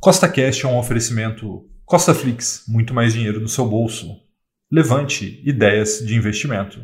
Costa Cash é um oferecimento Costa Flix, muito mais dinheiro no seu bolso. Levante ideias de investimento.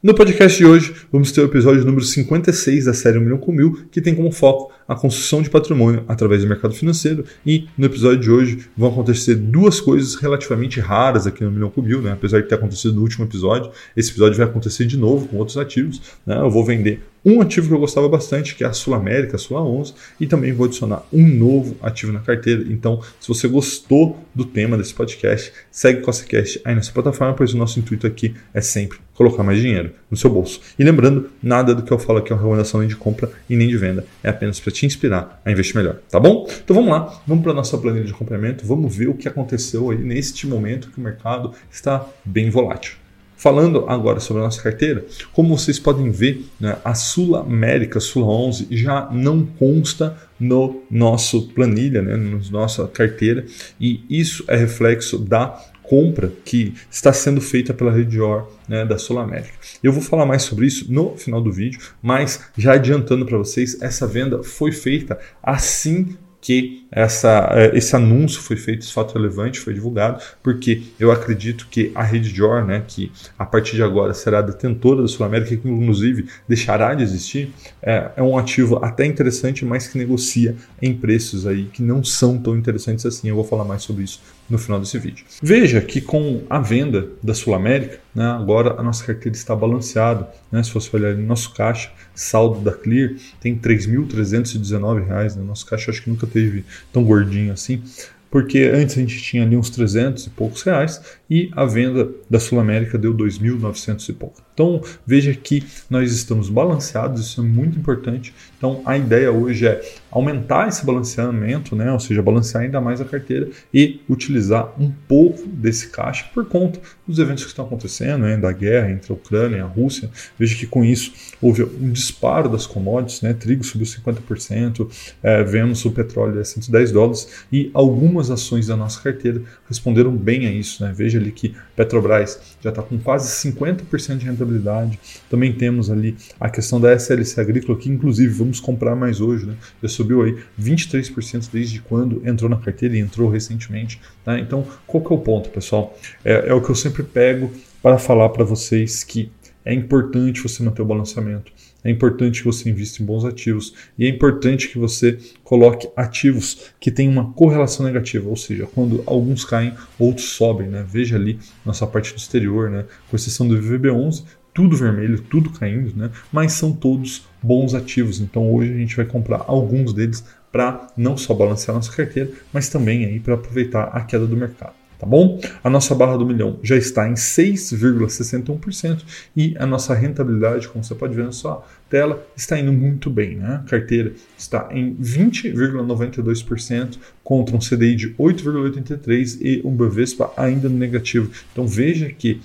No podcast de hoje, vamos ter o episódio número 56 da série 1 milhão com mil, que tem como foco a construção de patrimônio através do mercado financeiro. E no episódio de hoje vão acontecer duas coisas relativamente raras aqui no milhão com mil, né? apesar de ter acontecido no último episódio. Esse episódio vai acontecer de novo com outros ativos. Né? Eu vou vender um ativo que eu gostava bastante, que é a Sul América, a Sula 11, e também vou adicionar um novo ativo na carteira. Então, se você gostou do tema desse podcast, segue o CostaCast aí nessa plataforma, pois o nosso intuito aqui é sempre colocar mais dinheiro no seu bolso. E lembrando, nada do que eu falo aqui é uma recomendação nem de compra e nem de venda, é apenas para te inspirar a investir melhor, tá bom? Então vamos lá, vamos para a nossa planilha de complemento, vamos ver o que aconteceu aí neste momento que o mercado está bem volátil. Falando agora sobre a nossa carteira, como vocês podem ver, né, a Sul América, Sul 11, já não consta no nosso planilha, né, na nossa carteira, e isso é reflexo da compra que está sendo feita pela Redior né, da Sul América. Eu vou falar mais sobre isso no final do vídeo, mas já adiantando para vocês, essa venda foi feita assim que essa, é, esse anúncio foi feito, esse fato relevante foi divulgado, porque eu acredito que a Rede Jor, né, que a partir de agora será detentora da Sul América, que inclusive deixará de existir, é, é, um ativo até interessante, mas que negocia em preços aí que não são tão interessantes assim. Eu vou falar mais sobre isso no final desse vídeo. Veja que com a venda da Sul América, né, agora a nossa carteira está balanceada. Né, se você olhar no nosso caixa, saldo da Clear tem R$ 3.319. Né, nosso caixa acho que nunca teve tão gordinho assim porque antes a gente tinha ali uns 300 e poucos reais e a venda da Sul América deu 2.900 e pouco. Então veja que nós estamos balanceados, isso é muito importante. Então a ideia hoje é aumentar esse balanceamento, né? ou seja, balancear ainda mais a carteira e utilizar um pouco desse caixa por conta dos eventos que estão acontecendo, né? da guerra entre a Ucrânia e a Rússia. Veja que com isso houve um disparo das commodities, né? trigo subiu 50%, é, vemos o petróleo a 110 dólares e algumas ações da nossa carteira responderam bem a isso. Né? Veja ali que Petrobras já está com quase 50% de rentabilidade. Também temos ali a questão da SLC Agrícola, que inclusive vamos comprar mais hoje, né? já subiu aí 23% desde quando entrou na carteira e entrou recentemente. Tá? Então, qual que é o ponto, pessoal? É, é o que eu sempre pego para falar para vocês que é importante você manter o balanceamento. É importante que você invista em bons ativos e é importante que você coloque ativos que têm uma correlação negativa, ou seja, quando alguns caem, outros sobem. Né? Veja ali nossa parte do exterior, né? com exceção do VVB11, tudo vermelho, tudo caindo, né? mas são todos bons ativos. Então hoje a gente vai comprar alguns deles para não só balancear nossa carteira, mas também aí para aproveitar a queda do mercado tá bom? A nossa barra do milhão já está em 6,61% e a nossa rentabilidade, como você pode ver na sua tela, está indo muito bem, né? A carteira está em 20,92% contra um CDI de 8,83 e um Bovespa ainda negativo. Então veja que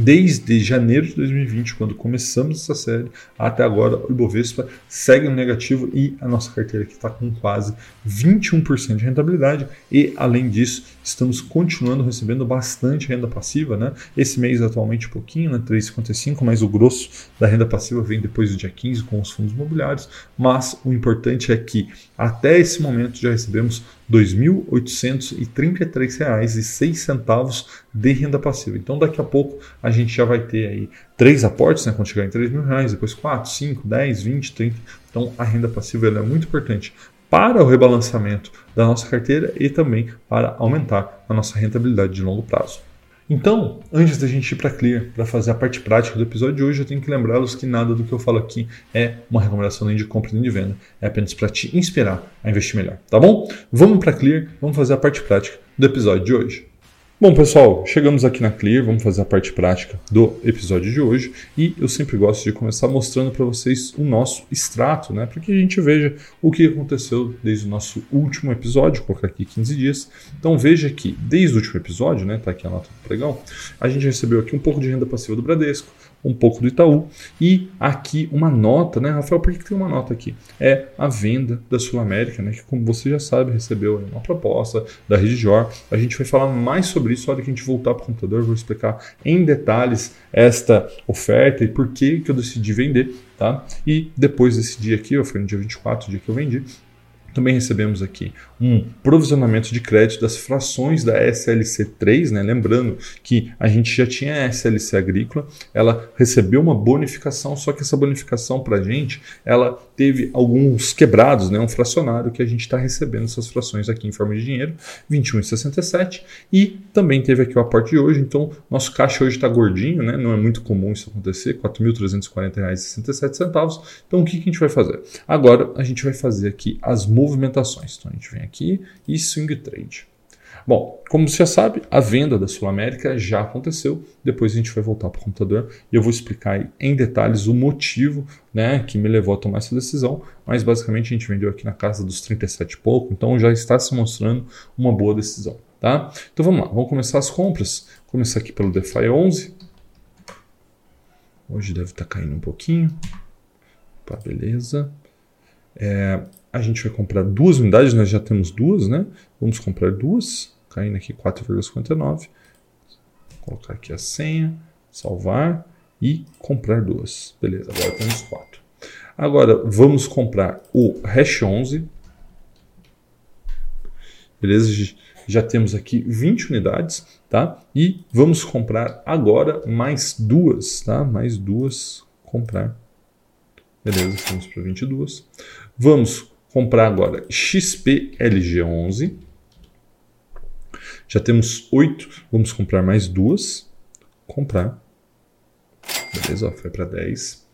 Desde janeiro de 2020, quando começamos essa série, até agora o Ibovespa segue no negativo e a nossa carteira aqui está com quase 21% de rentabilidade e, além disso, estamos continuando recebendo bastante renda passiva. Né? Esse mês atualmente um pouquinho, né? 3,55, mas o grosso da renda passiva vem depois do dia 15 com os fundos imobiliários. Mas o importante é que até esse momento já recebemos R$ 2.833,06 de renda passiva. Então daqui a pouco a gente já vai ter aí três aportes, né, quando chegar em 3 mil reais, depois 4, 5, 10, 20, 30. Então a renda passiva é muito importante para o rebalanceamento da nossa carteira e também para aumentar a nossa rentabilidade de longo prazo. Então, antes da gente ir para Clear, para fazer a parte prática do episódio de hoje, eu tenho que lembrá-los que nada do que eu falo aqui é uma recomendação nem de compra nem de venda, é apenas para te inspirar a investir melhor, tá bom? Vamos para Clear, vamos fazer a parte prática do episódio de hoje. Bom, pessoal, chegamos aqui na Clear, vamos fazer a parte prática do episódio de hoje e eu sempre gosto de começar mostrando para vocês o nosso extrato, né, para que a gente veja o que aconteceu desde o nosso último episódio, colocar aqui 15 dias. Então veja que desde o último episódio, né, tá aqui a nota do pregão, a gente recebeu aqui um pouco de renda passiva do Bradesco, um pouco do Itaú. E aqui uma nota, né, Rafael? Por que, tem uma nota aqui? É a venda da Sul América, né? Que como você já sabe, recebeu uma proposta da Rede Jor. A gente vai falar mais sobre isso na hora que a gente voltar para o computador. Eu vou explicar em detalhes esta oferta e por que, que eu decidi vender, tá? E depois desse dia aqui, foi no dia 24, o dia que eu vendi, Também recebemos aqui um provisionamento de crédito das frações da SLC3, né? lembrando que a gente já tinha a SLC agrícola, ela recebeu uma bonificação, só que essa bonificação para a gente, ela teve alguns quebrados, né? um fracionário que a gente está recebendo essas frações aqui em forma de dinheiro, 21,67, e também teve aqui o aporte de hoje, então nosso caixa hoje está gordinho, né? não é muito comum isso acontecer, R$ 4.340,67. Então o que, que a gente vai fazer? Agora a gente vai fazer aqui as movimentações. Então a gente vem e swing trade. Bom, como você já sabe, a venda da Sul América já aconteceu. Depois a gente vai voltar para o computador e eu vou explicar em detalhes o motivo né, que me levou a tomar essa decisão. Mas basicamente a gente vendeu aqui na casa dos 37 e pouco, então já está se mostrando uma boa decisão. Tá? Então vamos lá, vamos começar as compras. Vou começar aqui pelo DeFi 11. Hoje deve estar tá caindo um pouquinho. Tá, beleza. É, a gente vai comprar duas unidades, nós já temos duas, né? Vamos comprar duas, caindo aqui 4,59. Colocar aqui a senha, salvar e comprar duas. Beleza, agora temos quatro. Agora vamos comprar o Hash 11. Beleza, já temos aqui 20 unidades, tá? E vamos comprar agora mais duas, tá? Mais duas comprar. Beleza, fomos para 22. Vamos comprar agora XPLG11. Já temos 8, vamos comprar mais duas. Comprar. Beleza, ó, foi para 10.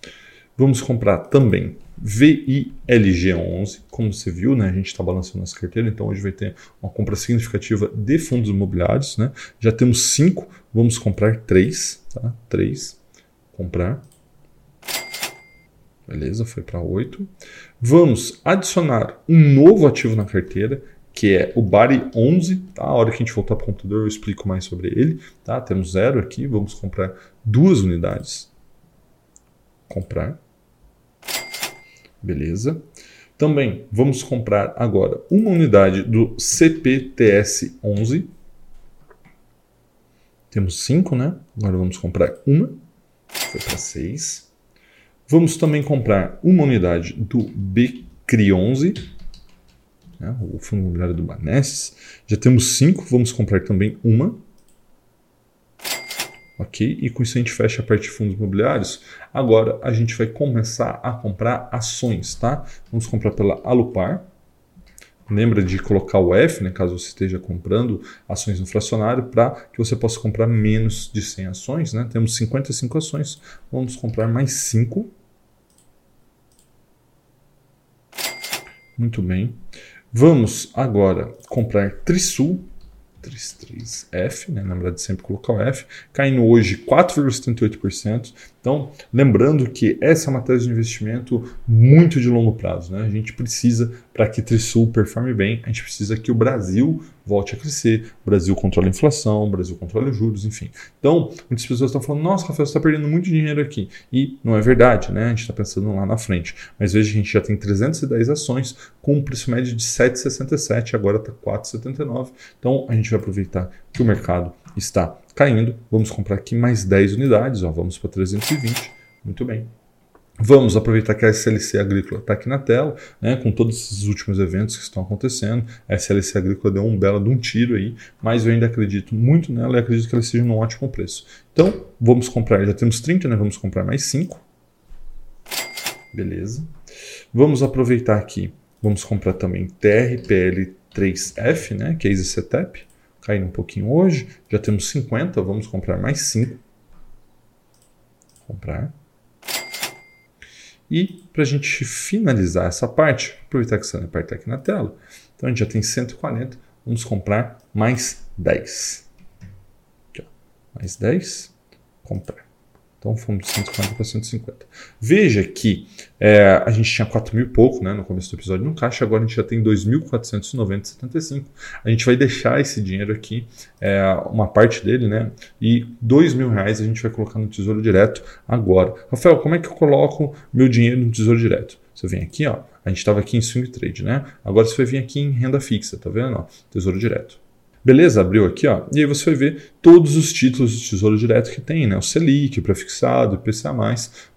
Vamos comprar também VILG11, como você viu, né, a gente está balançando as carteiras, então hoje vai ter uma compra significativa de fundos imobiliários. Né? Já temos 5, vamos comprar 3. Tá? 3, comprar. Beleza, foi para 8. Vamos adicionar um novo ativo na carteira, que é o Bari 11. Tá? A hora que a gente voltar para o computador eu explico mais sobre ele. Tá? Temos zero aqui, vamos comprar duas unidades. Comprar. Beleza. Também vamos comprar agora uma unidade do CPTS 11. Temos cinco, né? Agora vamos comprar uma. Foi para seis. Vamos também comprar uma unidade do BCRI11, né, o fundo imobiliário do Banestes. Já temos cinco, vamos comprar também uma. Ok? E com isso a gente fecha a parte de fundos imobiliários. Agora a gente vai começar a comprar ações, tá? Vamos comprar pela Alupar. Lembra de colocar o F, né, caso você esteja comprando ações no fracionário, para que você possa comprar menos de 100 ações. Né? Temos 55 ações, vamos comprar mais 5. Muito bem. Vamos agora comprar Trisul 33F, né? na verdade sempre colocar o F, caindo hoje 4,78%. Então, lembrando que essa é uma tese de investimento muito de longo prazo. Né? A gente precisa, para que Trisul performe bem, a gente precisa que o Brasil volte a crescer, o Brasil controle a inflação, o Brasil controle os juros, enfim. Então, muitas pessoas estão falando, nossa, Rafael, você está perdendo muito dinheiro aqui. E não é verdade, né? A gente está pensando lá na frente. Mas veja, a gente já tem 310 ações com um preço médio de 7,67, agora está 4,79. Então, a gente vai aproveitar que o mercado está caindo. Vamos comprar aqui mais 10 unidades, ó, vamos para 320. Muito bem. Vamos aproveitar que a SLC Agrícola está aqui na tela, né, com todos esses últimos eventos que estão acontecendo. A SLC Agrícola deu um belo de um tiro aí, mas eu ainda acredito muito nela e acredito que ela seja num ótimo preço. Então, vamos comprar, já temos 30, né, vamos comprar mais 5. Beleza. Vamos aproveitar aqui, vamos comprar também TRPL3F, né, que é EasyCetap, caindo um pouquinho hoje. Já temos 50, vamos comprar mais 5. Comprar. E para a gente finalizar essa parte, aproveitar que essa parte aqui na tela, então a gente já tem 140, vamos comprar mais 10. Aqui, mais 10, comprar. Então fomos de 140 para 150. Veja que é, a gente tinha 4 mil e pouco né, no começo do episódio no caixa, agora a gente já tem 2.490,75. A gente vai deixar esse dinheiro aqui, é, uma parte dele, né? E 2 mil reais a gente vai colocar no Tesouro Direto agora. Rafael, como é que eu coloco meu dinheiro no Tesouro Direto? Você vem aqui, ó. A gente estava aqui em swing trade, né? Agora você vai vir aqui em renda fixa, tá vendo? Ó, tesouro direto. Beleza, abriu aqui, ó. E aí você vai ver todos os títulos de Tesouro Direto que tem, né? O Selic, o prefixado, o IPCA+.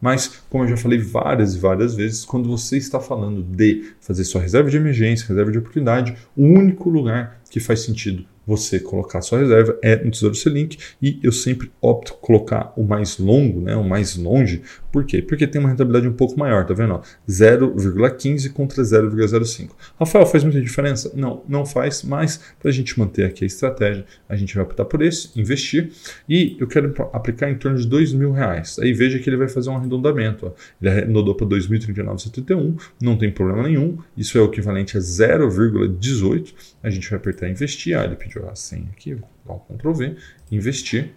Mas, como eu já falei várias e várias vezes, quando você está falando de fazer sua reserva de emergência, reserva de oportunidade, o único lugar que faz sentido você colocar sua reserva é no Tesouro Selic e eu sempre opto colocar o mais longo, né, o mais longe. Por quê? Porque tem uma rentabilidade um pouco maior, tá vendo? 0,15 contra 0,05. Rafael, faz muita diferença? Não, não faz, mas para a gente manter aqui a estratégia, a gente vai optar por esse, investir e eu quero aplicar em torno de dois mil reais. Aí veja que ele vai fazer um arredondamento. Ó. Ele arredondou para 2.039,71, não tem problema nenhum, isso é o equivalente a 0,18. A gente vai apertar investir, ah, ele pediu a senha aqui, um Ctrl V, investir.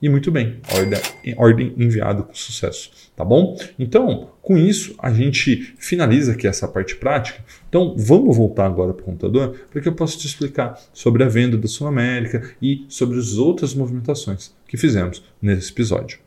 E muito bem, ordem enviada com sucesso, tá bom? Então, com isso, a gente finaliza aqui essa parte prática. Então, vamos voltar agora para o computador para que eu possa te explicar sobre a venda da Sul América e sobre as outras movimentações que fizemos nesse episódio.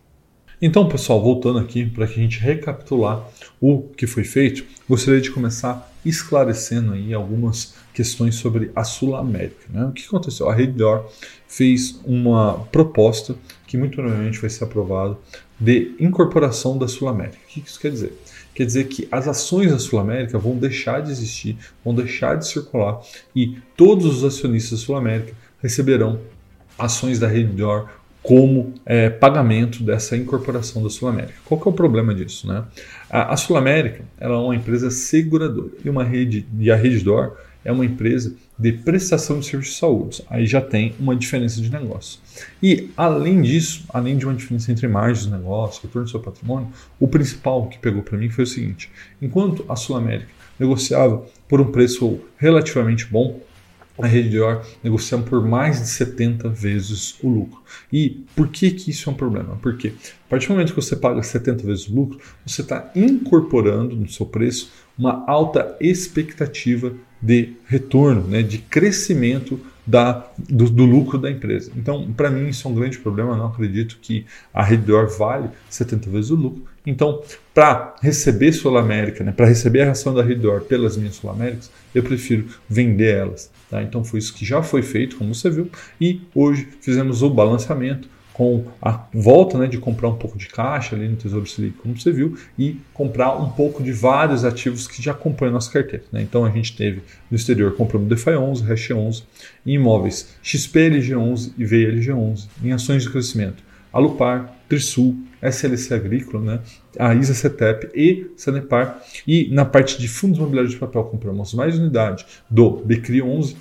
Então, pessoal, voltando aqui para que a gente recapitular o que foi feito, gostaria de começar esclarecendo aí algumas questões sobre a Sul América. Né? O que aconteceu? A Redditor fez uma proposta que muito provavelmente vai ser aprovada de incorporação da Sul América. O que isso quer dizer? Quer dizer que as ações da Sul América vão deixar de existir, vão deixar de circular e todos os acionistas da Sul América receberão ações da Redditor como é, pagamento dessa incorporação da Sul América. Qual que é o problema disso? Né? A, a Sul América ela é uma empresa seguradora e, uma rede, e a Redditor é uma empresa de prestação de serviços de saúde. Aí já tem uma diferença de negócio. E além disso, além de uma diferença entre margens de negócio, retorno do seu patrimônio, o principal que pegou para mim foi o seguinte: enquanto a Sul América negociava por um preço relativamente bom, a rede Dior negociando por mais de 70 vezes o lucro. E por que, que isso é um problema? Porque a partir do momento que você paga 70 vezes o lucro, você está incorporando no seu preço uma alta expectativa de retorno, né, de crescimento da, do, do, lucro da empresa. Então, para mim, isso é um grande problema. Eu não acredito que a Redditor vale 70 vezes o lucro. Então, para receber Sul América, né, para receber a ração da Redditor pelas minhas Sul Américas, eu prefiro vender elas. Tá? Então, foi isso que já foi feito, como você viu, e hoje fizemos o balanceamento com a volta né, de comprar um pouco de caixa ali no Tesouro Selic, como você viu, e comprar um pouco de vários ativos que já acompanham nossa carteira. Né? Então a gente teve no exterior, compramos DeFi 11, Hash 11, em imóveis XPLG11 e VLG11, em ações de crescimento, Alupar, Trisul, SLC Agrícola, né, a ISA CETEP e Sanepar. E na parte de fundos imobiliários de papel compramos mais unidade do Becri 11,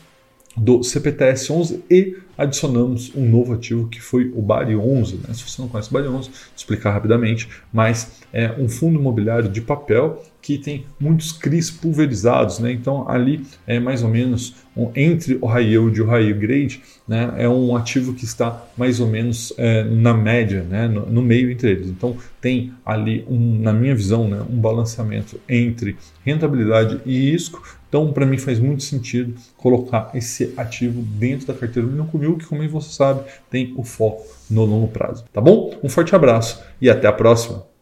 do CPTS 11 e adicionamos um novo ativo que foi o Bari 11. Né? Se você não conhece o Bari 11, vou explicar rapidamente, mas é um fundo imobiliário de papel que tem muitos CRIs pulverizados, né? Então ali é mais ou menos um, entre o high yield e o high grade, né? É um ativo que está mais ou menos é, na média, né? No, no, meio entre eles. Então tem ali um, na minha visão, né? Um balanceamento entre rentabilidade e risco. Então para mim faz muito sentido colocar esse ativo dentro da carteira do Comigo, que como você sabe tem o foco no longo prazo. Tá bom? Um forte abraço e até a próxima.